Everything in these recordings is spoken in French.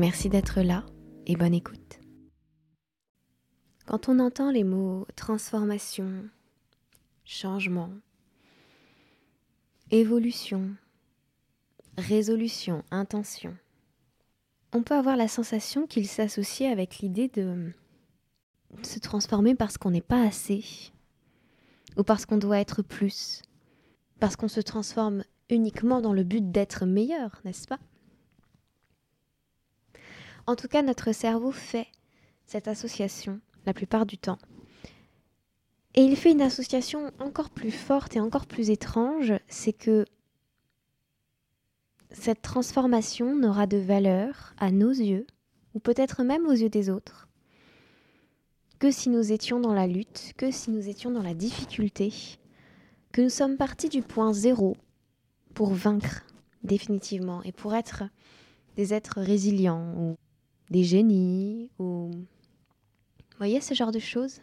Merci d'être là et bonne écoute. Quand on entend les mots transformation, changement, évolution, résolution, intention, on peut avoir la sensation qu'il s'associe avec l'idée de se transformer parce qu'on n'est pas assez, ou parce qu'on doit être plus, parce qu'on se transforme uniquement dans le but d'être meilleur, n'est-ce pas? En tout cas, notre cerveau fait cette association la plupart du temps. Et il fait une association encore plus forte et encore plus étrange, c'est que cette transformation n'aura de valeur à nos yeux, ou peut-être même aux yeux des autres, que si nous étions dans la lutte, que si nous étions dans la difficulté, que nous sommes partis du point zéro pour vaincre définitivement et pour être des êtres résilients des génies ou... Voyez ce genre de choses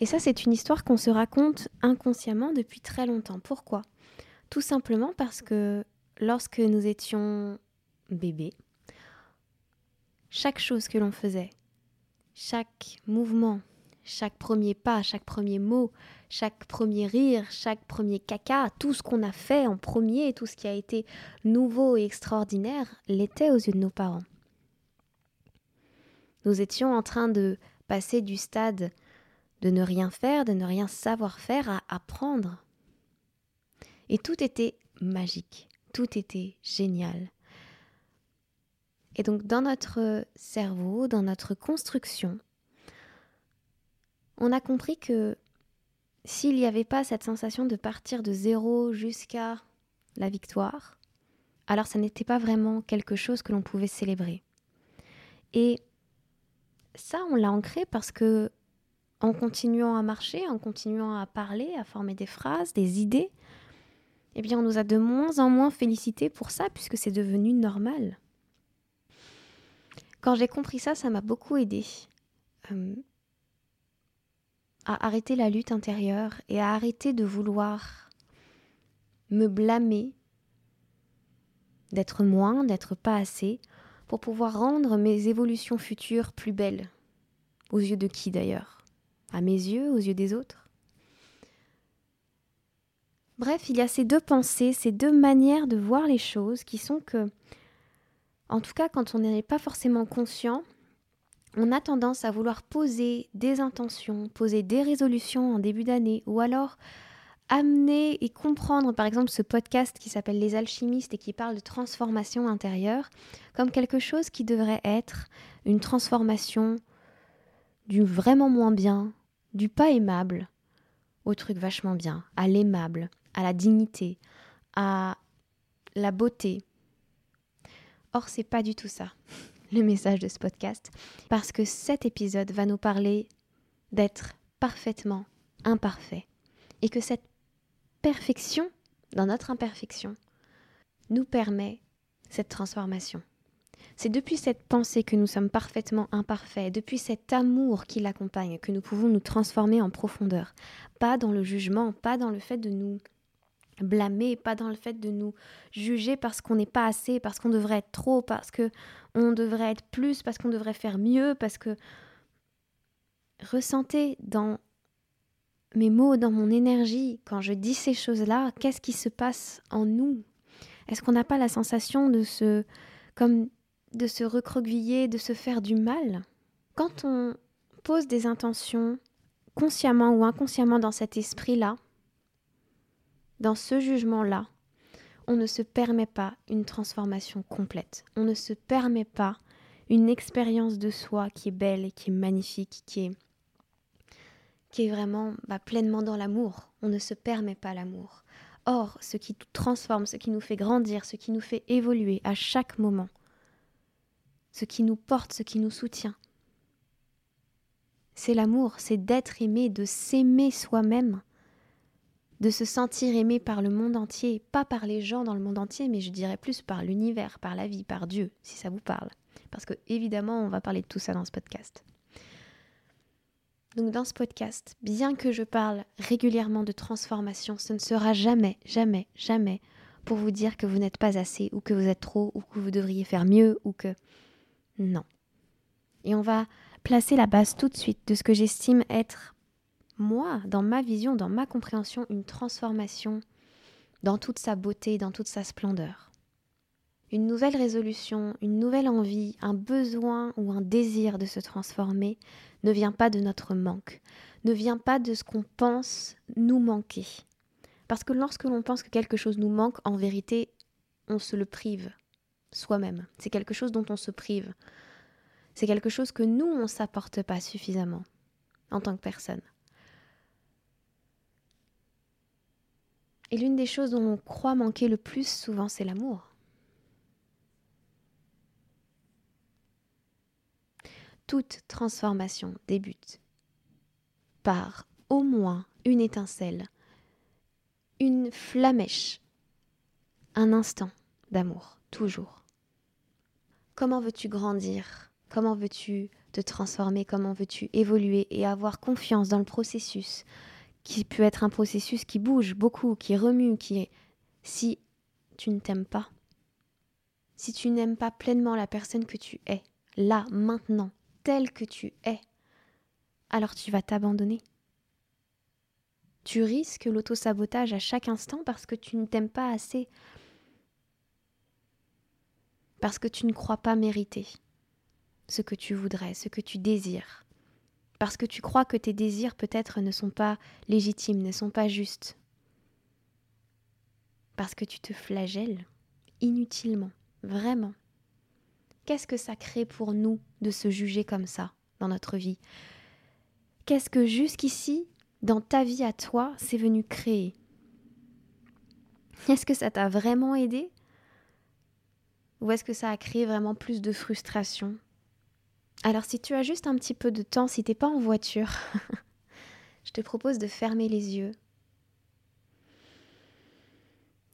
Et ça, c'est une histoire qu'on se raconte inconsciemment depuis très longtemps. Pourquoi? Tout simplement parce que lorsque nous étions bébés, chaque chose que l'on faisait, chaque mouvement, chaque premier pas, chaque premier mot, chaque premier rire, chaque premier caca, tout ce qu'on a fait en premier, tout ce qui a été nouveau et extraordinaire, l'était aux yeux de nos parents. Nous étions en train de passer du stade de ne rien faire, de ne rien savoir faire, à apprendre. Et tout était magique, tout était génial. Et donc dans notre cerveau, dans notre construction, on a compris que s'il n'y avait pas cette sensation de partir de zéro jusqu'à la victoire, alors ça n'était pas vraiment quelque chose que l'on pouvait célébrer. Et ça, on l'a ancré parce que en continuant à marcher, en continuant à parler, à former des phrases, des idées, eh bien, on nous a de moins en moins félicités pour ça puisque c'est devenu normal. Quand j'ai compris ça, ça m'a beaucoup aidé euh, à arrêter la lutte intérieure et à arrêter de vouloir me blâmer d'être moins, d'être pas assez, pour pouvoir rendre mes évolutions futures plus belles. Aux yeux de qui d'ailleurs? À mes yeux, aux yeux des autres? Bref, il y a ces deux pensées, ces deux manières de voir les choses qui sont que, en tout cas quand on n'est pas forcément conscient, on a tendance à vouloir poser des intentions, poser des résolutions en début d'année, ou alors amener et comprendre par exemple ce podcast qui s'appelle Les alchimistes et qui parle de transformation intérieure comme quelque chose qui devrait être une transformation du vraiment moins bien, du pas aimable au truc vachement bien, à l'aimable, à la dignité, à la beauté. Or c'est pas du tout ça le message de ce podcast parce que cet épisode va nous parler d'être parfaitement imparfait et que cette perfection, dans notre imperfection, nous permet cette transformation. C'est depuis cette pensée que nous sommes parfaitement imparfaits, depuis cet amour qui l'accompagne, que nous pouvons nous transformer en profondeur. Pas dans le jugement, pas dans le fait de nous blâmer, pas dans le fait de nous juger parce qu'on n'est pas assez, parce qu'on devrait être trop, parce que on devrait être plus, parce qu'on devrait faire mieux, parce que ressentez dans mes mots, dans mon énergie, quand je dis ces choses-là, qu'est-ce qui se passe en nous? Est-ce qu'on n'a pas la sensation de se, comme de se recroqueviller, de se faire du mal? Quand on pose des intentions consciemment ou inconsciemment dans cet esprit-là, dans ce jugement-là, on ne se permet pas une transformation complète. On ne se permet pas une expérience de soi qui est belle qui est magnifique, qui est qui est vraiment bah, pleinement dans l'amour. On ne se permet pas l'amour. Or, ce qui nous transforme, ce qui nous fait grandir, ce qui nous fait évoluer à chaque moment, ce qui nous porte, ce qui nous soutient. C'est l'amour, c'est d'être aimé, de s'aimer soi-même, de se sentir aimé par le monde entier, pas par les gens dans le monde entier, mais je dirais plus par l'univers, par la vie, par Dieu, si ça vous parle. Parce que évidemment, on va parler de tout ça dans ce podcast. Donc dans ce podcast, bien que je parle régulièrement de transformation, ce ne sera jamais, jamais, jamais pour vous dire que vous n'êtes pas assez ou que vous êtes trop ou que vous devriez faire mieux ou que... Non. Et on va placer la base tout de suite de ce que j'estime être, moi, dans ma vision, dans ma compréhension, une transformation dans toute sa beauté, dans toute sa splendeur. Une nouvelle résolution, une nouvelle envie, un besoin ou un désir de se transformer ne vient pas de notre manque, ne vient pas de ce qu'on pense nous manquer. Parce que lorsque l'on pense que quelque chose nous manque, en vérité, on se le prive soi-même. C'est quelque chose dont on se prive. C'est quelque chose que nous, on ne s'apporte pas suffisamment en tant que personne. Et l'une des choses dont on croit manquer le plus souvent, c'est l'amour. Toute transformation débute par au moins une étincelle une flamèche, un instant d'amour, toujours. Comment veux-tu grandir? Comment veux-tu te transformer? Comment veux-tu évoluer et avoir confiance dans le processus qui peut être un processus qui bouge beaucoup, qui remue, qui est... Si tu ne t'aimes pas, si tu n'aimes pas pleinement la personne que tu es, là, maintenant, telle que tu es, alors tu vas t'abandonner. Tu risques l'auto-sabotage à chaque instant parce que tu ne t'aimes pas assez. Parce que tu ne crois pas mériter ce que tu voudrais, ce que tu désires. Parce que tu crois que tes désirs peut-être ne sont pas légitimes, ne sont pas justes. Parce que tu te flagelles inutilement, vraiment. Qu'est-ce que ça crée pour nous de se juger comme ça dans notre vie? Qu'est-ce que jusqu'ici dans ta vie à toi, c'est venu créer? Est-ce que ça t'a vraiment aidé? Ou est-ce que ça a créé vraiment plus de frustration? Alors si tu as juste un petit peu de temps, si t'es pas en voiture, je te propose de fermer les yeux,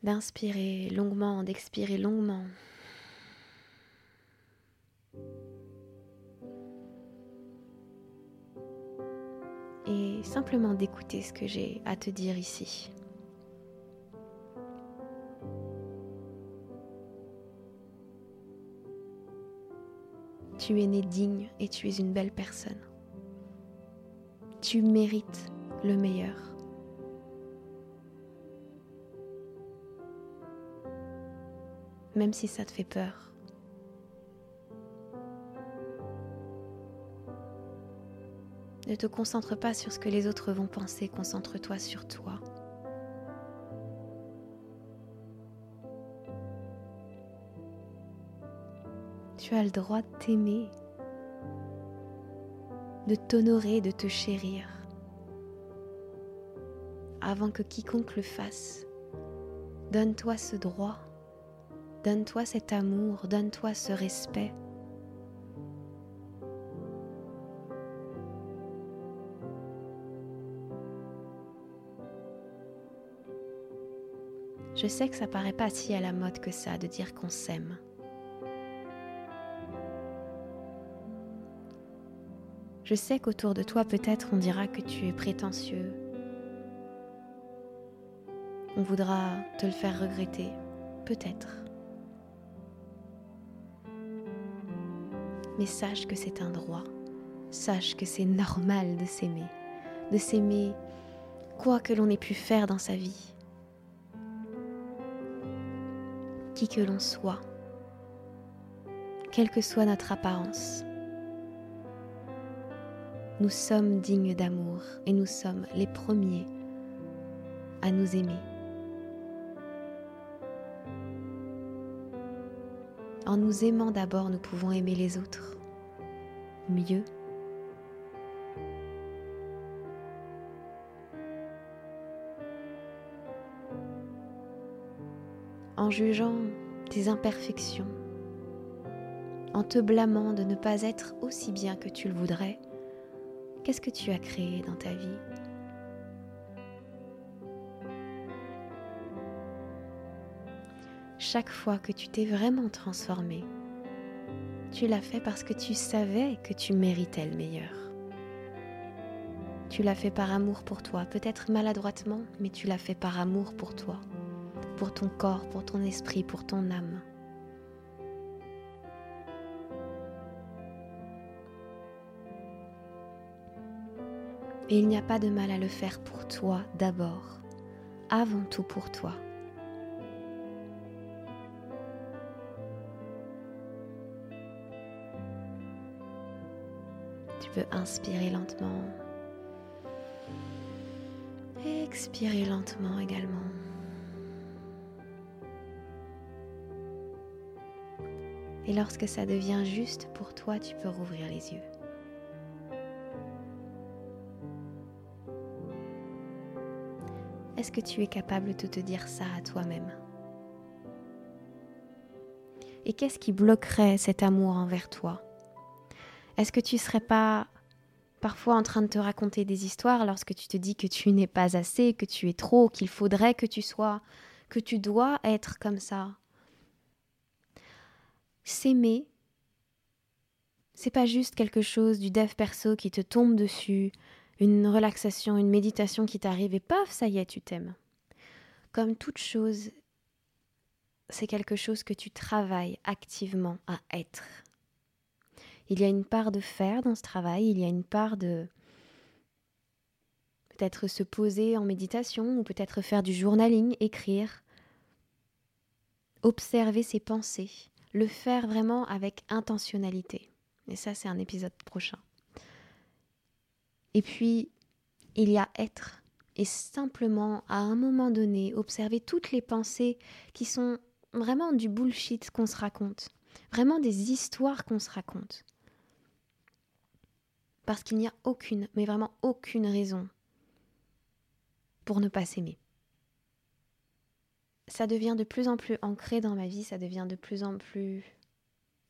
d'inspirer longuement, d'expirer longuement. Et simplement d'écouter ce que j'ai à te dire ici. Tu es né digne et tu es une belle personne. Tu mérites le meilleur. Même si ça te fait peur. Ne te concentre pas sur ce que les autres vont penser, concentre-toi sur toi. Tu as le droit de t'aimer, de t'honorer, de te chérir, avant que quiconque le fasse. Donne-toi ce droit, donne-toi cet amour, donne-toi ce respect. Je sais que ça paraît pas si à la mode que ça de dire qu'on s'aime. Je sais qu'autour de toi peut-être on dira que tu es prétentieux. On voudra te le faire regretter, peut-être. Mais sache que c'est un droit. Sache que c'est normal de s'aimer. De s'aimer quoi que l'on ait pu faire dans sa vie qui que l'on soit, quelle que soit notre apparence. Nous sommes dignes d'amour et nous sommes les premiers à nous aimer. En nous aimant d'abord, nous pouvons aimer les autres mieux. En jugeant tes imperfections, en te blâmant de ne pas être aussi bien que tu le voudrais, qu'est-ce que tu as créé dans ta vie? Chaque fois que tu t'es vraiment transformé, tu l'as fait parce que tu savais que tu méritais le meilleur. Tu l'as fait par amour pour toi, peut-être maladroitement, mais tu l'as fait par amour pour toi, pour ton corps, pour ton esprit, pour ton âme. Et il n'y a pas de mal à le faire pour toi d'abord, avant tout pour toi. Tu peux inspirer lentement. Expirer lentement également. Et lorsque ça devient juste pour toi, tu peux rouvrir les yeux. Est-ce que tu es capable de te dire ça à toi-même? Et qu'est-ce qui bloquerait cet amour envers toi? Est-ce que tu ne serais pas parfois en train de te raconter des histoires lorsque tu te dis que tu n'es pas assez, que tu es trop, qu'il faudrait que tu sois, que tu dois être comme ça? S'aimer, c'est pas juste quelque chose du dev perso qui te tombe dessus, une relaxation, une méditation qui t'arrive et paf, ça y est, tu t'aimes. Comme toute chose, c'est quelque chose que tu travailles activement à être. Il y a une part de faire dans ce travail, il y a une part de peut-être se poser en méditation ou peut-être faire du journaling, écrire, observer ses pensées, le faire vraiment avec intentionnalité. Et ça, c'est un épisode prochain. Et puis, il y a être. Et simplement, à un moment donné, observer toutes les pensées qui sont vraiment du bullshit qu'on se raconte. Vraiment des histoires qu'on se raconte. Parce qu'il n'y a aucune, mais vraiment aucune raison pour ne pas s'aimer. Ça devient de plus en plus ancré dans ma vie, ça devient de plus en plus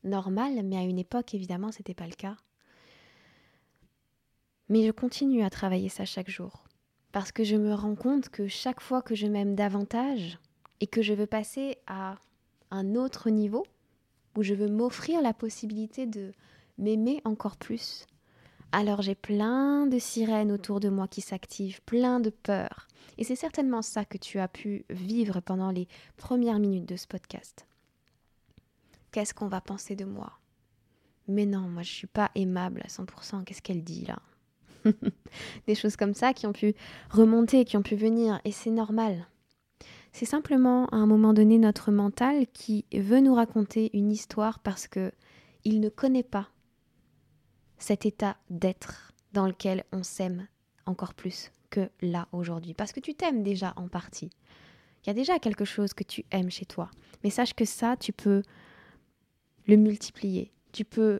normal, mais à une époque, évidemment, ce n'était pas le cas. Mais je continue à travailler ça chaque jour. Parce que je me rends compte que chaque fois que je m'aime davantage et que je veux passer à un autre niveau, où je veux m'offrir la possibilité de m'aimer encore plus, alors j'ai plein de sirènes autour de moi qui s'activent, plein de peurs. Et c'est certainement ça que tu as pu vivre pendant les premières minutes de ce podcast. Qu'est-ce qu'on va penser de moi? Mais non, moi je suis pas aimable à 100%. Qu'est-ce qu'elle dit là? Des choses comme ça qui ont pu remonter, qui ont pu venir, et c'est normal. C'est simplement à un moment donné notre mental qui veut nous raconter une histoire parce que il ne connaît pas cet état d'être dans lequel on s'aime encore plus que là aujourd'hui. Parce que tu t'aimes déjà en partie. Il y a déjà quelque chose que tu aimes chez toi. Mais sache que ça, tu peux le multiplier. Tu peux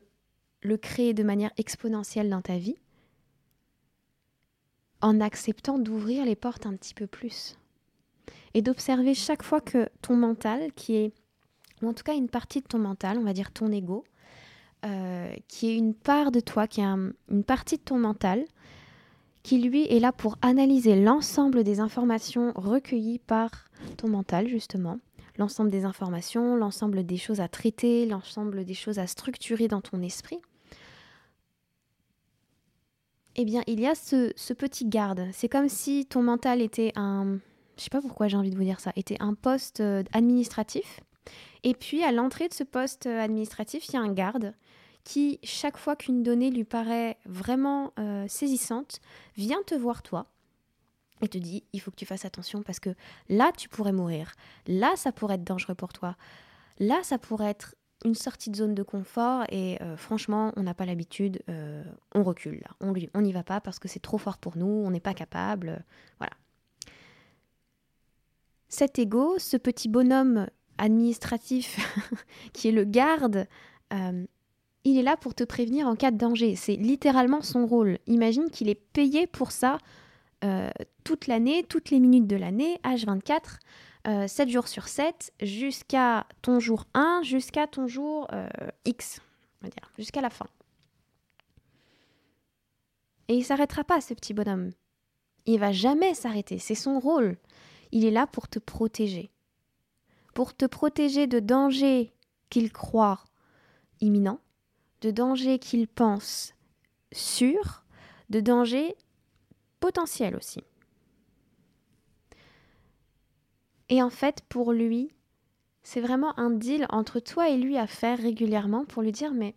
le créer de manière exponentielle dans ta vie en acceptant d'ouvrir les portes un petit peu plus et d'observer chaque fois que ton mental, qui est, ou en tout cas une partie de ton mental, on va dire ton ego, euh, qui est une part de toi, qui est une partie de ton mental, qui lui est là pour analyser l'ensemble des informations recueillies par ton mental, justement, l'ensemble des informations, l'ensemble des choses à traiter, l'ensemble des choses à structurer dans ton esprit eh bien, il y a ce, petit garde. C'est comme si ton mental était un, je sais pas pourquoi j'ai envie de vous dire ça, était un poste euh, administratif. Et puis, à l'entrée de ce poste euh, administratif, il y a un garde qui, chaque fois qu'une donnée lui paraît vraiment euh, saisissante, vient te voir toi et te dit il faut que tu fasses attention parce que là tu pourrais mourir, là ça pourrait être dangereux pour toi, là ça pourrait être une sortie de zone de confort et euh, franchement, on n'a pas l'habitude, on recule là. On n'y va pas parce que c'est trop fort pour nous, on n'est pas capable. Voilà. Cet ego, ce petit bonhomme administratif qui est le garde, il est là pour te prévenir en cas de danger. C'est littéralement son rôle. Imagine qu'il est payé pour ça toute l'année, toutes les minutes de l'année, H24. 7 euh, jours sur 7 jusqu'à ton jour 1, jusqu'à ton jour euh, X. jusqu'à la fin. Et il s'arrêtera pas, ce petit bonhomme. Il va jamais s'arrêter, c'est son rôle. Il est là pour te protéger. Pour te protéger de dangers qu'il croit imminents, de dangers qu'il pense sûrs, de dangers potentiels aussi. Et en fait, pour lui, c'est vraiment un deal entre toi et lui à faire régulièrement pour lui dire mais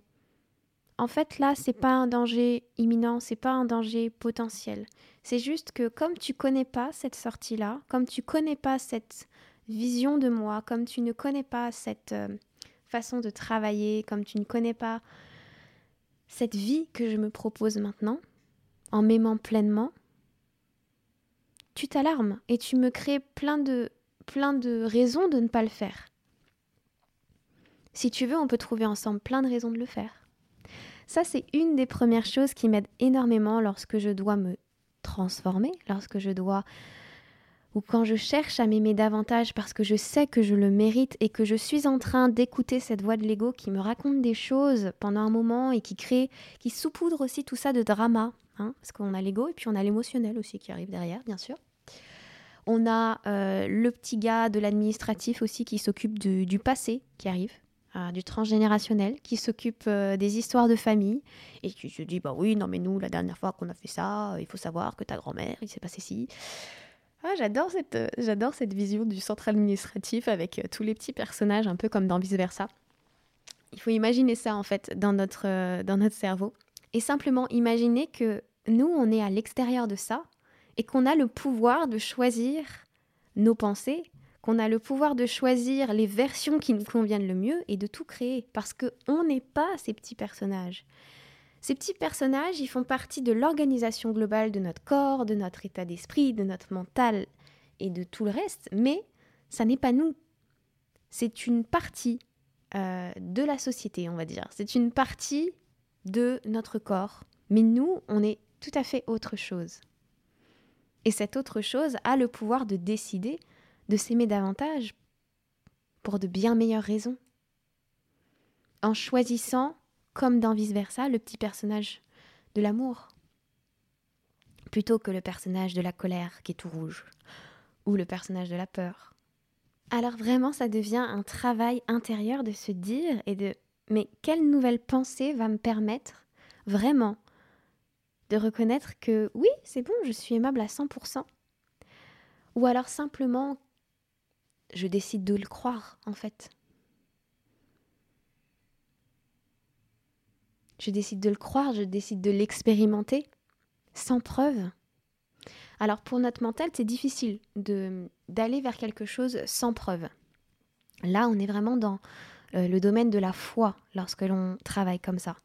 en fait là, c'est pas un danger imminent, c'est pas un danger potentiel. C'est juste que comme tu connais pas cette sortie-là, comme tu connais pas cette vision de moi, comme tu ne connais pas cette euh, façon de travailler, comme tu ne connais pas cette vie que je me propose maintenant, en m'aimant pleinement, tu t'alarmes et tu me crées plein de, plein de raisons de ne pas le faire. Si tu veux, on peut trouver ensemble plein de raisons de le faire. Ça, c'est une des premières choses qui m'aide énormément lorsque je dois me transformer, lorsque je dois ou quand je cherche à m'aimer davantage parce que je sais que je le mérite et que je suis en train d'écouter cette voix de l'ego qui me raconte des choses pendant un moment et qui crée, qui saupoudre aussi tout ça de drama, hein, parce qu'on a l'ego et puis on a l'émotionnel aussi qui arrive derrière, bien sûr. On a euh, le petit gars de l'administratif aussi qui s'occupe du passé qui arrive, euh, du transgénérationnel, qui s'occupe euh, des histoires de famille et qui se dit bah oui non mais nous la dernière fois qu'on a fait ça, il faut savoir que ta grand-mère il s'est passé ci. Ah, j'adore cette, euh, j'adore cette vision du centre administratif avec euh, tous les petits personnages, un peu comme dans Vice Versa. Il faut imaginer ça en fait dans notre, euh, dans notre cerveau. Et simplement imaginer que nous, on est à l'extérieur de ça et qu'on a le pouvoir de choisir nos pensées, qu'on a le pouvoir de choisir les versions qui nous conviennent le mieux et de tout créer. Parce qu'on n'est pas ces petits personnages. Ces petits personnages, ils font partie de l'organisation globale de notre corps, de notre état d'esprit, de notre mental et de tout le reste, mais ça n'est pas nous. C'est une partie euh, de la société, on va dire. C'est une partie de notre corps. Mais nous, on est tout à fait autre chose. Et cette autre chose a le pouvoir de décider de s'aimer davantage pour de bien meilleures raisons. En choisissant comme dans vice-versa, le petit personnage de l'amour, plutôt que le personnage de la colère qui est tout rouge, ou le personnage de la peur. Alors vraiment, ça devient un travail intérieur de se dire et de mais quelle nouvelle pensée va me permettre vraiment de reconnaître que oui, c'est bon, je suis aimable à 100%. Ou alors simplement, je décide de le croire en fait. Je décide de le croire, je décide de l'expérimenter sans preuve. Alors pour notre mental, c'est difficile d'aller vers quelque chose sans preuve. Là, on est vraiment dans euh, le domaine de la foi lorsque l'on travaille comme ça.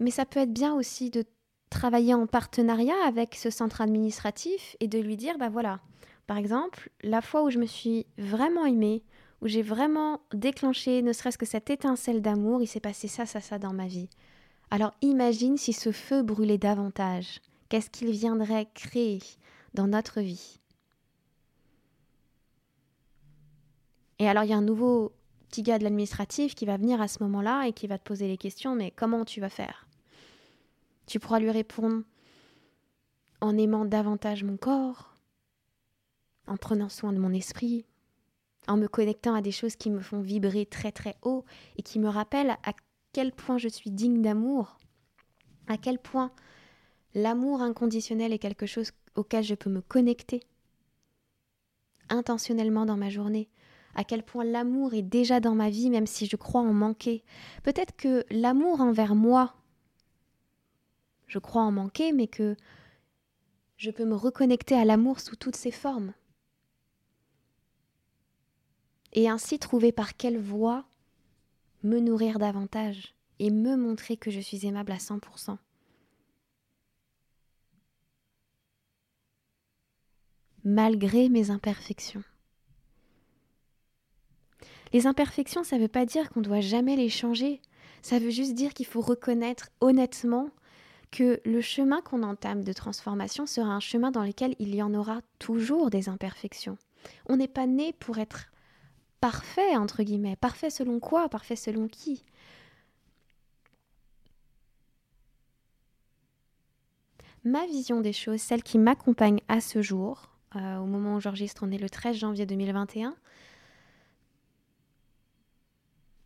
Mais ça peut être bien aussi de travailler en partenariat avec ce centre administratif et de lui dire, bah voilà, par exemple, la fois où je me suis vraiment aimée, où j'ai vraiment déclenché ne serait-ce que cette étincelle d'amour, il s'est passé ça, ça, ça dans ma vie. Alors imagine si ce feu brûlait davantage. Qu'est-ce qu'il viendrait créer dans notre vie? Et alors il y a un nouveau petit gars de l'administratif qui va venir à ce moment-là et qui va te poser les questions, mais comment tu vas faire? Tu pourras lui répondre en aimant davantage mon corps, en prenant soin de mon esprit, en me connectant à des choses qui me font vibrer très très haut et qui me rappellent à quel point je suis digne d'amour, à quel point l'amour inconditionnel est quelque chose auquel je peux me connecter intentionnellement dans ma journée, à quel point l'amour est déjà dans ma vie même si je crois en manquer. Peut-être que l'amour envers moi, je crois en manquer, mais que je peux me reconnecter à l'amour sous toutes ses formes et ainsi trouver par quelle voie me nourrir davantage et me montrer que je suis aimable à 100%. Malgré mes imperfections. Les imperfections, ça ne veut pas dire qu'on doit jamais les changer. Ça veut juste dire qu'il faut reconnaître honnêtement que le chemin qu'on entame de transformation sera un chemin dans lequel il y en aura toujours des imperfections. On n'est pas né pour être parfait, entre guillemets. Parfait selon quoi? Parfait selon qui? Ma vision des choses, celle qui m'accompagne à ce jour, euh, au moment où j'enregistre, on est le 13 janvier 2021,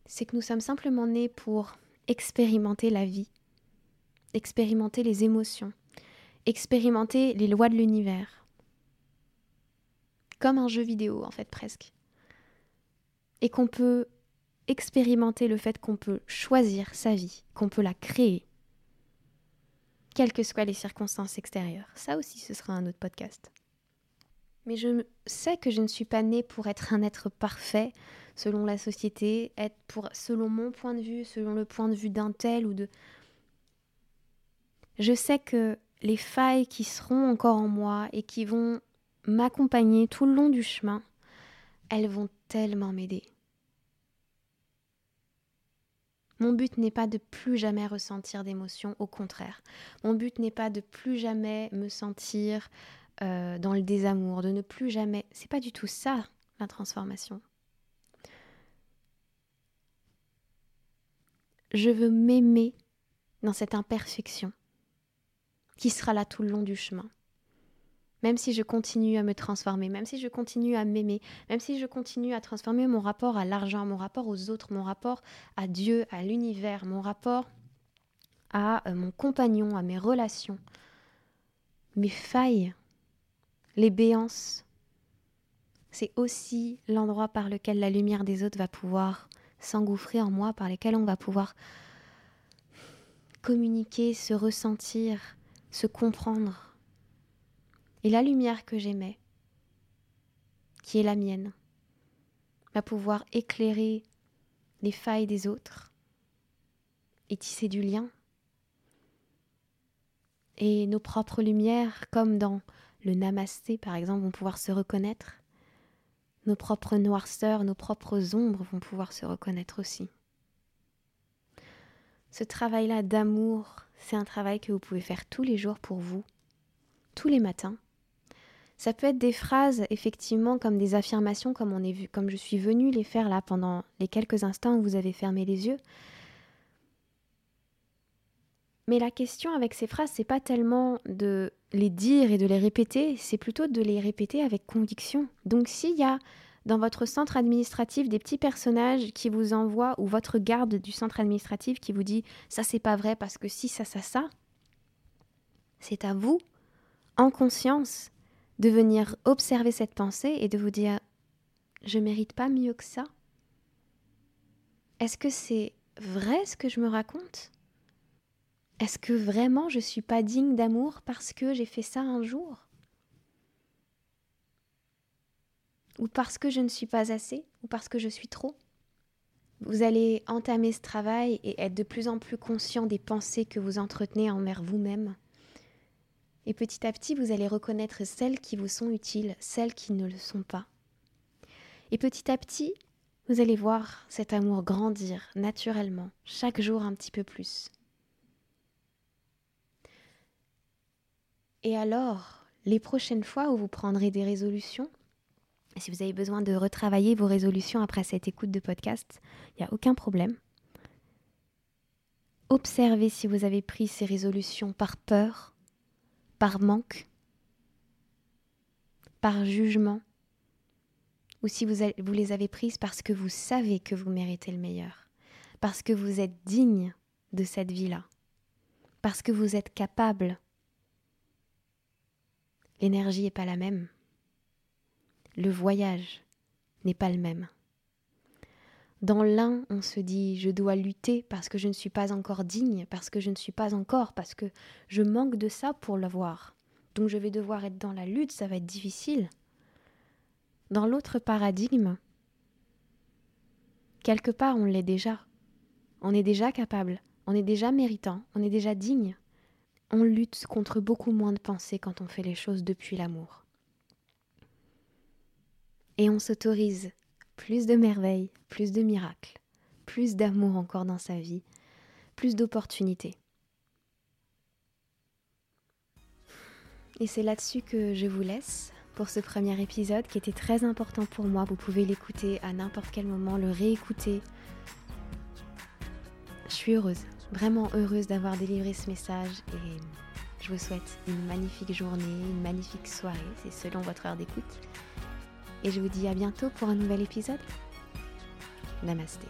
c'est que nous sommes simplement nés pour expérimenter la vie, expérimenter les émotions, expérimenter les lois de l'univers. Comme un jeu vidéo, en fait, presque. Et qu'on peut expérimenter le fait qu'on peut choisir sa vie, qu'on peut la créer, quelles que soient les circonstances extérieures. Ça aussi, ce sera un autre podcast. Mais je sais que je ne suis pas née pour être un être parfait selon la société, être pour selon mon point de vue, selon le point de vue d'un tel ou de Je sais que les failles qui seront encore en moi et qui vont m'accompagner tout le long du chemin, elles vont tellement m'aider. Mon but n'est pas de plus jamais ressentir d'émotions, au contraire. Mon but n'est pas de plus jamais me sentir euh, dans le désamour, de ne plus jamais. C'est pas du tout ça la transformation. Je veux m'aimer dans cette imperfection qui sera là tout le long du chemin. Même si je continue à me transformer, même si je continue à m'aimer, même si je continue à transformer mon rapport à l'argent, mon rapport aux autres, mon rapport à Dieu, à l'univers, mon rapport à euh, mon compagnon, à mes relations, mes failles, les béances, c'est aussi l'endroit par lequel la lumière des autres va pouvoir s'engouffrer en moi, par lesquels on va pouvoir communiquer, se ressentir, se comprendre. Et la lumière que j'aimais, qui est la mienne, va pouvoir éclairer les failles des autres et tisser du lien. Et nos propres lumières, comme dans le namasté par exemple, vont pouvoir se reconnaître. Nos propres noirceurs, nos propres ombres vont pouvoir se reconnaître aussi. Ce travail-là d'amour, c'est un travail que vous pouvez faire tous les jours pour vous, tous les matins. Ça peut être des phrases, effectivement, comme des affirmations, comme on est vu, comme je suis venue les faire là pendant les quelques instants où vous avez fermé les yeux. Mais la question avec ces phrases, c'est pas tellement de les dire et de les répéter, c'est plutôt de les répéter avec conviction. Donc s'il y a dans votre centre administratif des petits personnages qui vous envoient, ou votre garde du centre administratif qui vous dit ça c'est pas vrai parce que si ça ça ça, c'est à vous, en conscience, de venir observer cette pensée et de vous dire je mérite pas mieux que ça. Est-ce que c'est vrai ce que je me raconte? Est-ce que vraiment je suis pas digne d'amour parce que j'ai fait ça un jour? Ou parce que je ne suis pas assez, ou parce que je suis trop? Vous allez entamer ce travail et être de plus en plus conscient des pensées que vous entretenez envers vous-même. Et petit à petit, vous allez reconnaître celles qui vous sont utiles, celles qui ne le sont pas. Et petit à petit, vous allez voir cet amour grandir naturellement, chaque jour un petit peu plus. Et alors, les prochaines fois où vous prendrez des résolutions, si vous avez besoin de retravailler vos résolutions après cette écoute de podcast, il n'y a aucun problème. Observez si vous avez pris ces résolutions par peur, par manque, par jugement, ou si vous, les avez prises parce que vous savez que vous méritez le meilleur, parce que vous êtes digne de cette vie-là, parce que vous êtes capable. L'énergie n'est pas la même le voyage n'est pas le même. Dans l'un, on se dit je dois lutter parce que je ne suis pas encore digne, parce que je ne suis pas encore, parce que je manque de ça pour l'avoir. Donc je vais devoir être dans la lutte, ça va être difficile. Dans l'autre paradigme, quelque part on l'est déjà. On est déjà capable, on est déjà méritant, on est déjà digne. On lutte contre beaucoup moins de pensées quand on fait les choses depuis l'amour et on s'autorise plus de merveilles, plus de miracles, plus d'amour encore dans sa vie, plus d'opportunités. Et c'est là-dessus que je vous laisse pour ce premier épisode qui était très important pour moi. Vous pouvez l'écouter à n'importe quel moment, le réécouter. Je suis heureuse, vraiment heureuse d'avoir délivré ce message et je vous souhaite une magnifique journée, une magnifique soirée, c'est selon votre heure d'écoute. Et je vous dis à bientôt pour un nouvel épisode. Namasté.